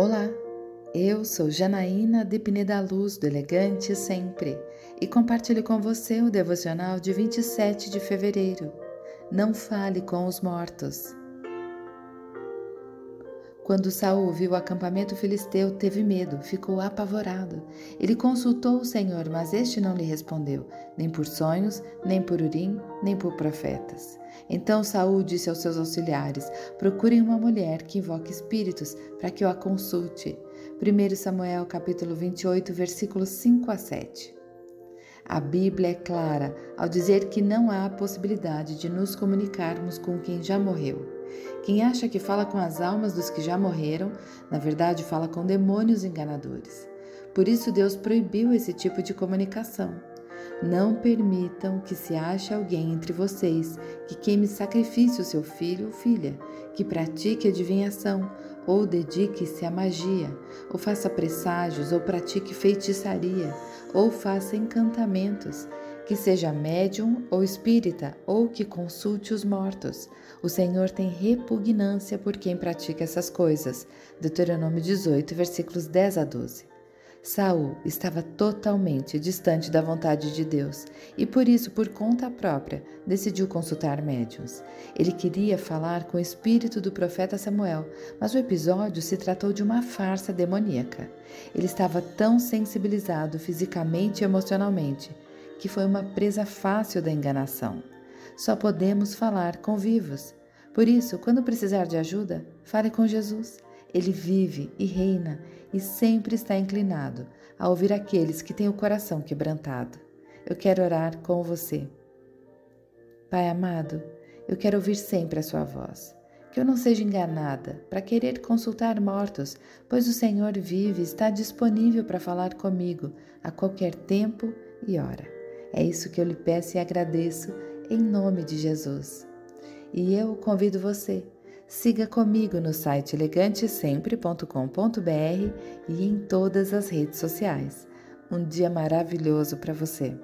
Olá, eu sou Janaína de Pineda Luz do Elegante Sempre e compartilho com você o devocional de 27 de fevereiro. Não fale com os mortos. Quando Saul viu o acampamento filisteu, teve medo, ficou apavorado. Ele consultou o Senhor, mas este não lhe respondeu, nem por sonhos, nem por urim, nem por profetas. Então Saul disse aos seus auxiliares: Procurem uma mulher que invoque espíritos, para que eu a consulte. 1 Samuel capítulo 28, versículos 5 a 7. A Bíblia é clara ao dizer que não há possibilidade de nos comunicarmos com quem já morreu. Quem acha que fala com as almas dos que já morreram, na verdade fala com demônios enganadores. Por isso Deus proibiu esse tipo de comunicação. Não permitam que se ache alguém entre vocês que queime sacrifício seu filho ou filha, que pratique adivinhação, ou dedique-se à magia, ou faça presságios, ou pratique feitiçaria, ou faça encantamentos, que seja médium ou espírita, ou que consulte os mortos. O Senhor tem repugnância por quem pratica essas coisas. Deuteronômio 18, versículos 10 a 12. Saul estava totalmente distante da vontade de Deus e por isso, por conta própria, decidiu consultar médiuns. Ele queria falar com o espírito do profeta Samuel, mas o episódio se tratou de uma farsa demoníaca. Ele estava tão sensibilizado fisicamente e emocionalmente que foi uma presa fácil da enganação. Só podemos falar com vivos. Por isso, quando precisar de ajuda, fale com Jesus. Ele vive e reina e sempre está inclinado a ouvir aqueles que têm o coração quebrantado. Eu quero orar com você. Pai amado, eu quero ouvir sempre a sua voz. Que eu não seja enganada para querer consultar mortos, pois o Senhor vive e está disponível para falar comigo a qualquer tempo e hora. É isso que eu lhe peço e agradeço em nome de Jesus. E eu convido você Siga comigo no site elegantesempre.com.br e em todas as redes sociais. Um dia maravilhoso para você!